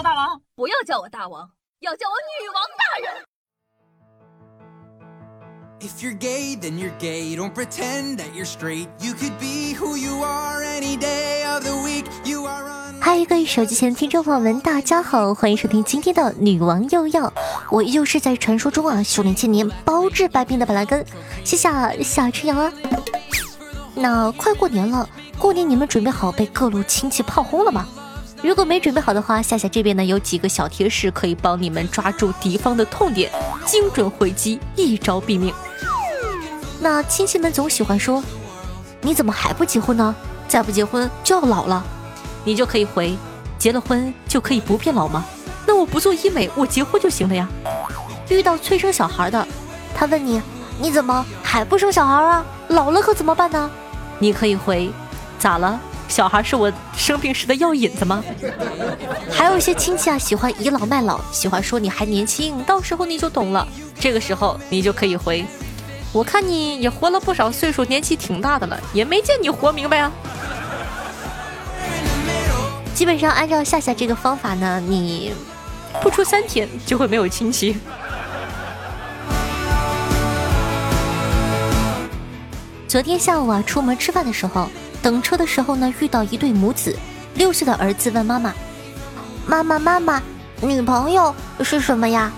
我大王，不要叫我大王，要叫我女王大人。If you're gay, then you're gay. Don't pretend that you're straight. You could be who you are any day of the week. You are on. 嗨，各位手机前听众朋友们，大家好，欢迎收听今天的女王又要。我依旧是在传说中啊，修炼千年，包治百病的板蓝根。谢谢小春阳啊。那快过年了，过年你们准备好被各路亲戚炮轰了吗？如果没准备好的话，夏夏这边呢有几个小贴士可以帮你们抓住敌方的痛点，精准回击，一招毙命。那亲戚们总喜欢说：“你怎么还不结婚呢？再不结婚就要老了。”你就可以回：“结了婚就可以不变老吗？那我不做医美，我结婚就行了呀。”遇到催生小孩的，他问你：“你怎么还不生小孩啊？老了可怎么办呢？”你可以回：“咋了？小孩是我生病时的药引子吗？”还有一些亲戚啊，喜欢倚老卖老，喜欢说你还年轻，到时候你就懂了。这个时候你就可以回。我看你也活了不少岁数，年纪挺大的了，也没见你活明白啊。基本上按照夏夏这个方法呢，你不出三天就会没有亲戚。昨天下午啊，出门吃饭的时候，等车的时候呢，遇到一对母子，六岁的儿子问妈妈：“妈妈妈妈，女朋友是什么呀？”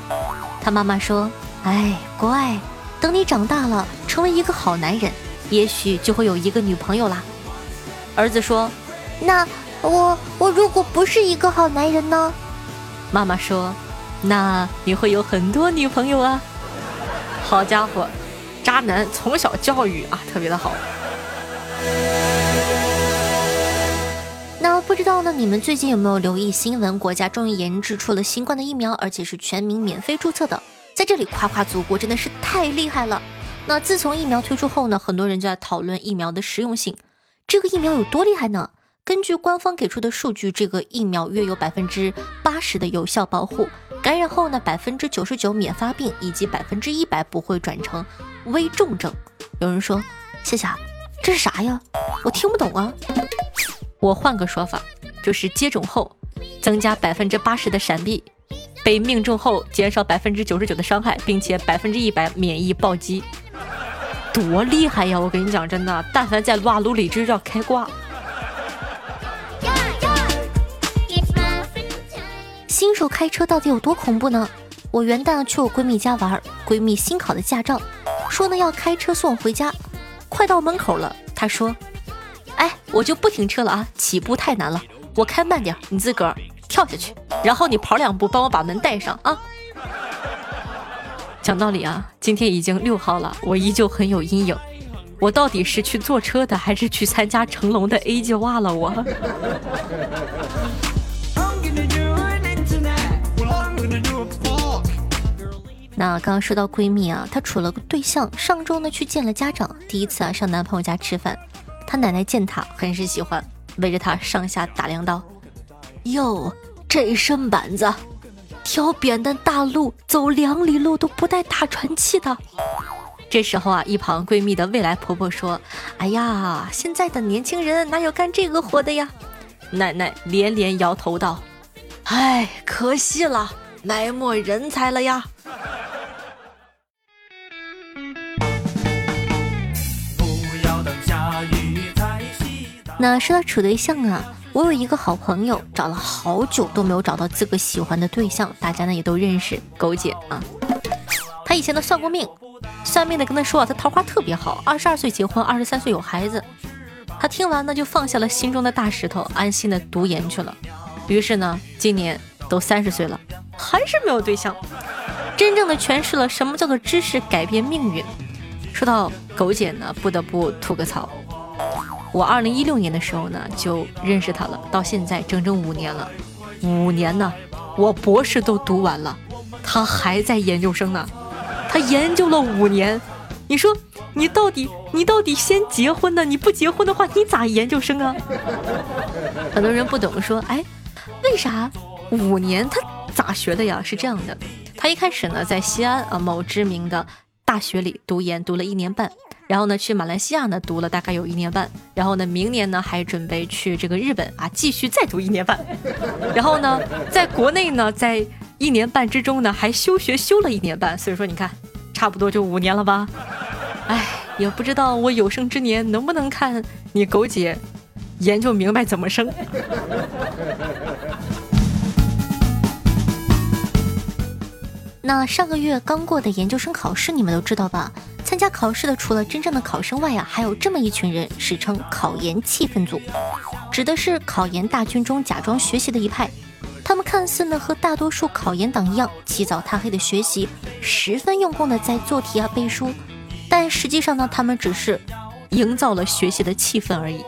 他妈妈说：“哎，乖。”等你长大了，成为一个好男人，也许就会有一个女朋友啦。儿子说：“那我我如果不是一个好男人呢？”妈妈说：“那你会有很多女朋友啊。”好家伙，渣男从小教育啊，特别的好。那不知道呢，你们最近有没有留意新闻？国家终于研制出了新冠的疫苗，而且是全民免费注册的。在这里夸夸祖国真的是太厉害了。那自从疫苗推出后呢，很多人就在讨论疫苗的实用性。这个疫苗有多厉害呢？根据官方给出的数据，这个疫苗约有百分之八十的有效保护，感染后呢，百分之九十九免发病，以及百分之一百不会转成危重症。有人说：“夏夏，这是啥呀？我听不懂啊。”我换个说法，就是接种后增加百分之八十的闪避。被命中后减少百分之九十九的伤害，并且百分之一百免疫暴击，多厉害呀！我跟你讲，真的，但凡在撸啊撸里，就要开挂。新手开车到底有多恐怖呢？我元旦去我闺蜜家玩，闺蜜新考的驾照，说呢要开车送我回家。快到门口了，她说：“哎，我就不停车了啊，起步太难了，我开慢点，你自个儿。”跳下去，然后你跑两步，帮我把门带上啊！讲道理啊，今天已经六号了，我依旧很有阴影。我到底是去坐车的，还是去参加成龙的 A 计划了？我。那刚刚说到闺蜜啊，她处了个对象，上周呢去见了家长，第一次啊上男朋友家吃饭，他奶奶见他很是喜欢，围着他上下打量道。哟，这身板子，挑扁担大路走两里路都不带打喘气的。这时候啊，一旁闺蜜的未来婆婆说：“哎呀，现在的年轻人哪有干这个活的呀？”奶奶连连摇头道：“哎，可惜了，埋没人才了呀。”那说到处对象啊。我有一个好朋友，找了好久都没有找到自个喜欢的对象，大家呢也都认识，狗姐啊。他以前呢算过命，算命的跟他说啊，他桃花特别好，二十二岁结婚，二十三岁有孩子。他听完呢就放下了心中的大石头，安心的读研去了。于是呢，今年都三十岁了，还是没有对象，真正的诠释了什么叫做知识改变命运。说到狗姐呢，不得不吐个槽。我二零一六年的时候呢，就认识他了，到现在整整五年了，五年呢，我博士都读完了，他还在研究生呢，他研究了五年，你说你到底你到底先结婚呢？你不结婚的话，你咋研究生啊？很多人不懂，说哎，为啥五年他咋学的呀？是这样的，他一开始呢在西安啊某知名的大学里读研，读了一年半。然后呢去马来西亚呢读了大概有一年半，然后呢明年呢还准备去这个日本啊继续再读一年半，然后呢在国内呢在一年半之中呢还休学休了一年半，所以说你看差不多就五年了吧，哎也不知道我有生之年能不能看你狗姐研究明白怎么生。那上个月刚过的研究生考试，你们都知道吧？参加考试的除了真正的考生外啊，还有这么一群人，史称考研气氛组，指的是考研大军中假装学习的一派。他们看似呢和大多数考研党一样，起早贪黑的学习，十分用功的在做题啊背书，但实际上呢，他们只是营造了学习的气氛而已。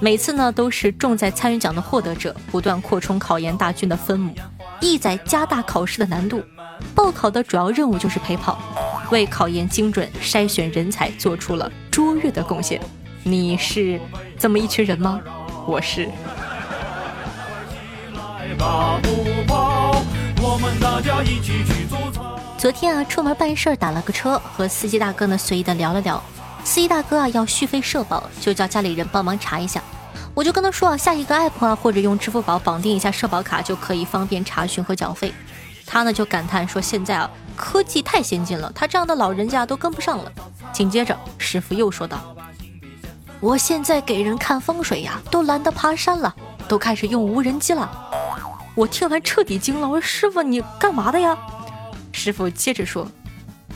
每次呢都是重在参与奖的获得者，不断扩充考研大军的分母，意在加大考试的难度。报考的主要任务就是陪跑，为考研精准筛选人才做出了卓越的贡献。你是这么一群人吗？我是。昨天啊，出门办事儿打了个车，和司机大哥呢随意的聊了聊。司机大哥啊要续费社保，就叫家里人帮忙查一下。我就跟他说啊，下一个 app 啊，或者用支付宝绑定一下社保卡，就可以方便查询和缴费。他呢就感叹说：“现在啊，科技太先进了，他这样的老人家都跟不上了。”紧接着，师傅又说道：“我现在给人看风水呀，都懒得爬山了，都开始用无人机了。”我听完彻底惊了，我说：“师傅，你干嘛的呀？”师傅接着说：“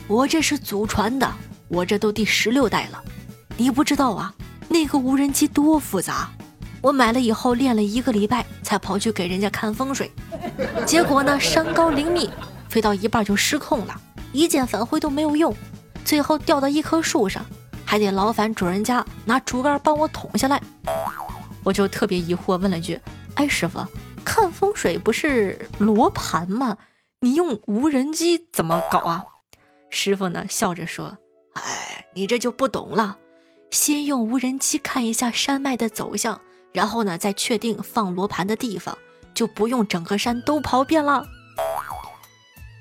我这是祖传的，我这都第十六代了。你不知道啊，那个无人机多复杂。”我买了以后练了一个礼拜，才跑去给人家看风水，结果呢，山高林密，飞到一半就失控了，一键返回都没有用，最后掉到一棵树上，还得劳烦主人家拿竹竿帮我捅下来。我就特别疑惑，问了句：“哎，师傅，看风水不是罗盘吗？你用无人机怎么搞啊？”师傅呢笑着说：“哎，你这就不懂了，先用无人机看一下山脉的走向。”然后呢，再确定放罗盘的地方，就不用整个山都跑遍了。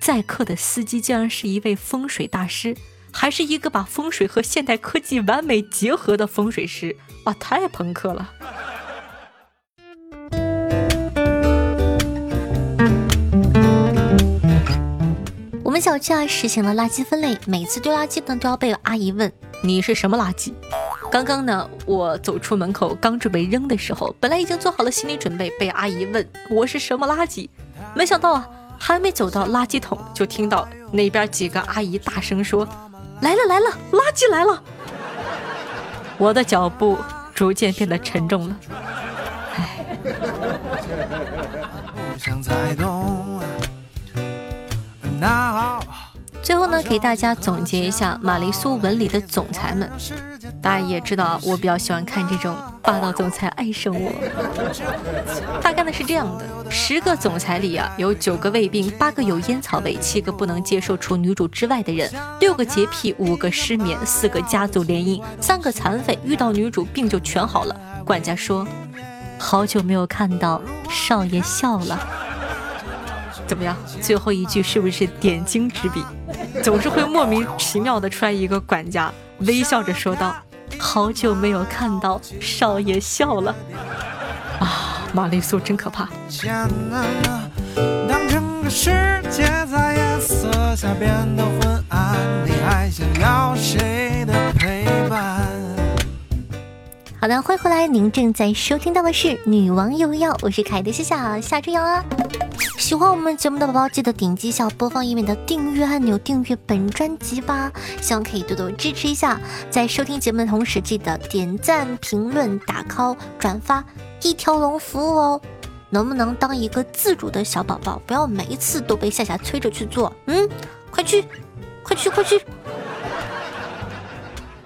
载客的司机竟然是一位风水大师，还是一个把风水和现代科技完美结合的风水师，哇，太朋克了！我们小区啊实行了垃圾分类，每次丢垃圾呢都要被阿姨问你是什么垃圾。刚刚呢，我走出门口，刚准备扔的时候，本来已经做好了心理准备，被阿姨问我是什么垃圾，没想到啊，还没走到垃圾桶，就听到那边几个阿姨大声说：“来了来了，垃圾来了！”我的脚步逐渐变得沉重了，唉。最后呢，给大家总结一下玛丽苏文里的总裁们。大家也知道，我比较喜欢看这种霸道总裁爱上我。他干的是这样的：十个总裁里啊，有九个胃病，八个有烟草味，七个不能接受除女主之外的人，六个洁癖，五个失眠，四个家族联姻，三个残废，遇到女主病就全好了。管家说：“好久没有看到少爷笑了。”怎么样？最后一句是不是点睛之笔？总是会莫名其妙的出来一个管家，微笑着说道：“好久没有看到少爷笑了。”啊，玛丽苏真可怕。当整个世界在夜色下变得昏暗，你还想要好的，欢迎回来，您正在收听到的是《女王又要》，我是凯的夏夏夏春瑶啊。喜欢我们节目的宝宝，记得点击一下播放页面的订阅按钮，订阅本专辑吧。希望可以多多支持一下，在收听节目的同时，记得点赞、评论、打 call、转发，一条龙服务哦。能不能当一个自主的小宝宝，不要每一次都被夏夏催着去做？嗯，快去，快去，快去。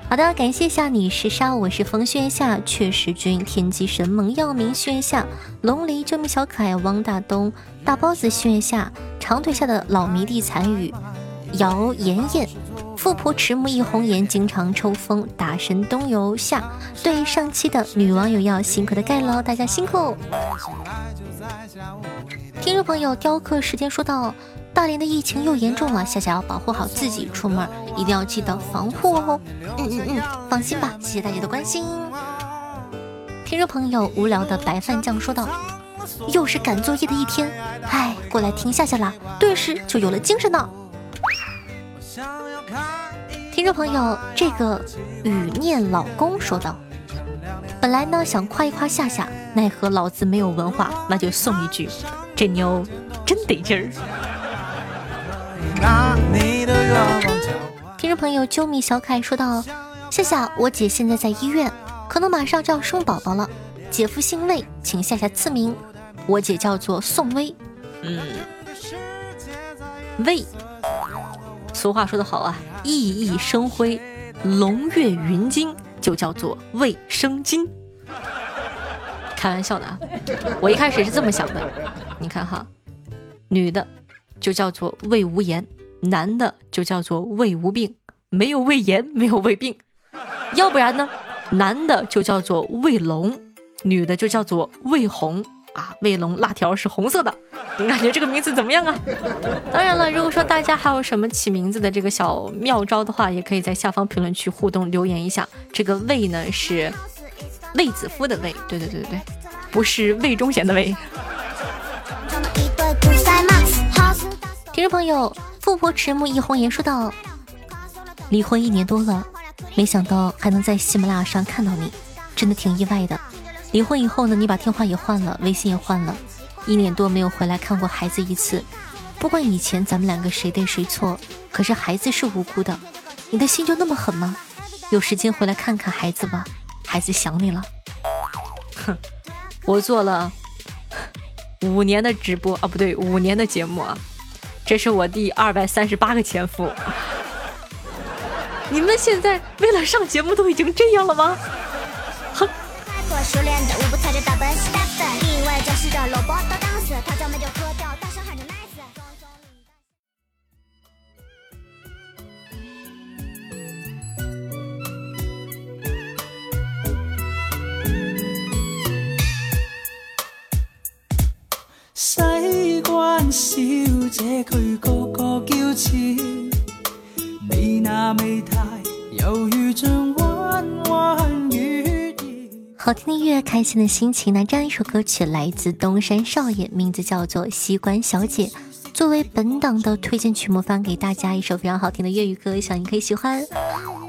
好的，感谢下你是沙，我是风轩下确实君，天机神猛耀明轩下龙离救命小可爱汪大东大包子轩下长腿下的老迷弟残雨姚妍妍富婆迟暮一红颜经常抽风大神东游下对上期的女网友要辛苦的盖楼，大家辛苦。听众朋友雕刻时间说道。大连的疫情又严重了，夏夏要保护好自己，出门一定要记得防护哦。嗯嗯嗯，放心吧，谢谢大家的关心。听众朋友，无聊的白饭酱说道：“又是赶作业的一天，哎，过来听夏夏啦，顿时就有了精神呢。”听众朋友，这个雨念老公说道：“本来呢想夸一夸夏夏，奈何老子没有文化，那就送一句，这妞真得劲儿。”听众朋友，啾咪小凯说道：“夏夏，我姐现在在医院，可能马上就要生宝宝了。姐夫姓魏，请夏夏赐名。我姐叫做宋薇。嗯，魏。俗话说得好啊，熠熠生辉，龙跃云津，就叫做卫生巾。开玩笑的啊，我一开始是这么想的。你看哈，女的就叫做胃无炎，男的就叫做胃无病，没有胃炎，没有胃病。要不然呢，男的就叫做胃龙，女的就叫做胃红。啊，卫龙辣条是红色的，你感觉这个名字怎么样啊？当然了，如果说大家还有什么起名字的这个小妙招的话，也可以在下方评论区互动留言一下。这个魏呢是卫子夫的魏，对对对对对，不是魏忠贤的魏。听众朋友，富婆迟暮一红颜说道：离婚一年多了，没想到还能在喜马拉雅上看到你，真的挺意外的。离婚以后呢，你把电话也换了，微信也换了，一年多没有回来看过孩子一次。不管以前咱们两个谁对谁错，可是孩子是无辜的，你的心就那么狠吗？有时间回来看看孩子吧，孩子想你了。哼，我做了五年的直播啊，不对，五年的节目啊，这是我第二百三十八个前夫。你们现在为了上节目都已经这样了吗？哼。熟练的好听的音乐，开心的心情。那这样一首歌曲来自东山少爷，名字叫做《西关小姐》，作为本档的推荐曲目，放给大家一首非常好听的粤语歌，希望你可以喜欢。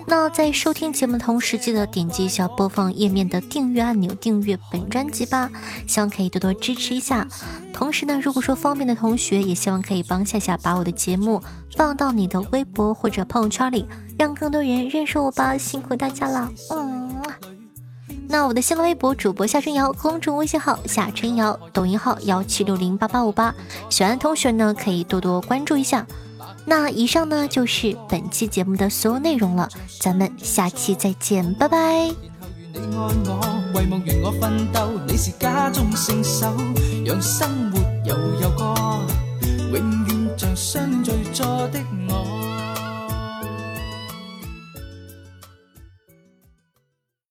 那在收听节目的同时，记得点击一下播放页面的订阅按钮，订阅本专辑吧。希望可以多多支持一下。同时呢，如果说方便的同学，也希望可以帮夏夏把我的节目放到你的微博或者朋友圈里，让更多人认识我吧。辛苦大家了，嗯。那我的新浪微博主播夏春瑶，公众微信号夏春瑶，抖音号幺七六零八八五八，喜欢的同学呢可以多多关注一下。那以上呢就是本期节目的所有内容了，咱们下期再见，拜拜。永远像相恋最初的我。